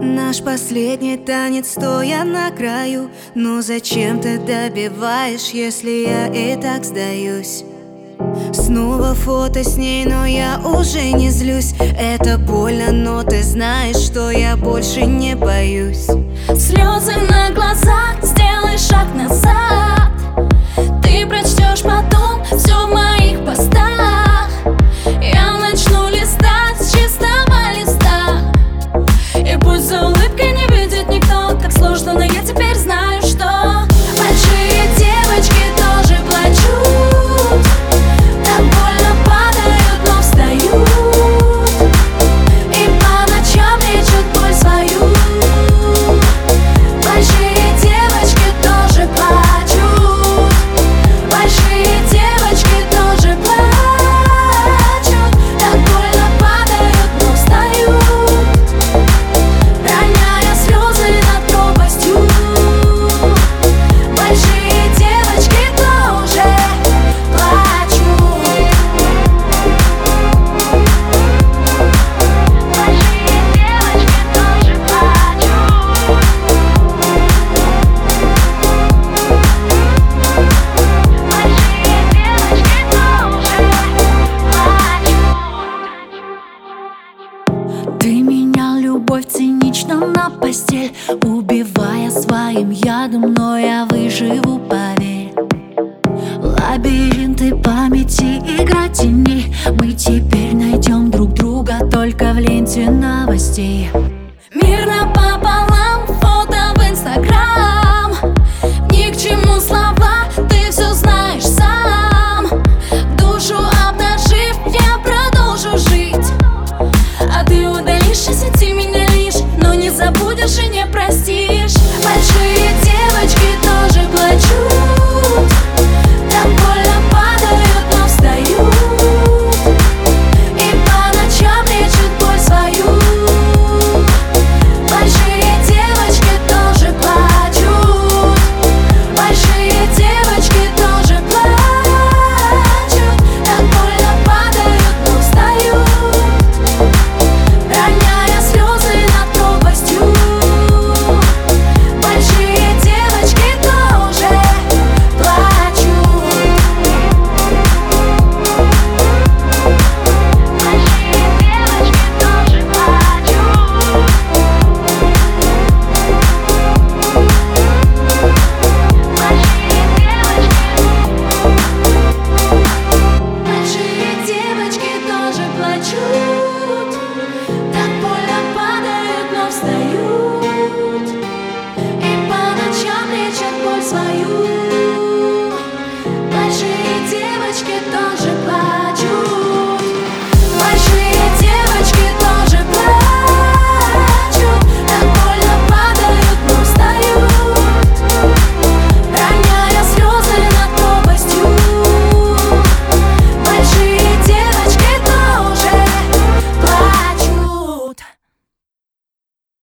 Наш последний танец, стоя на краю. Ну зачем ты добиваешь, если я и так сдаюсь? Снова фото с ней, но я уже не злюсь. Это больно, но ты знаешь, что я больше не боюсь. Слезы на глазах, сделай шаг назад. Ты прочтешь потом Как сложно, но я теперь знаю, любовь цинично на постель Убивая своим ядом, но я выживу, поверь. Лабиринты памяти, игра теней Мы теперь найдем друг друга только в ленте новостей. Мир напополам,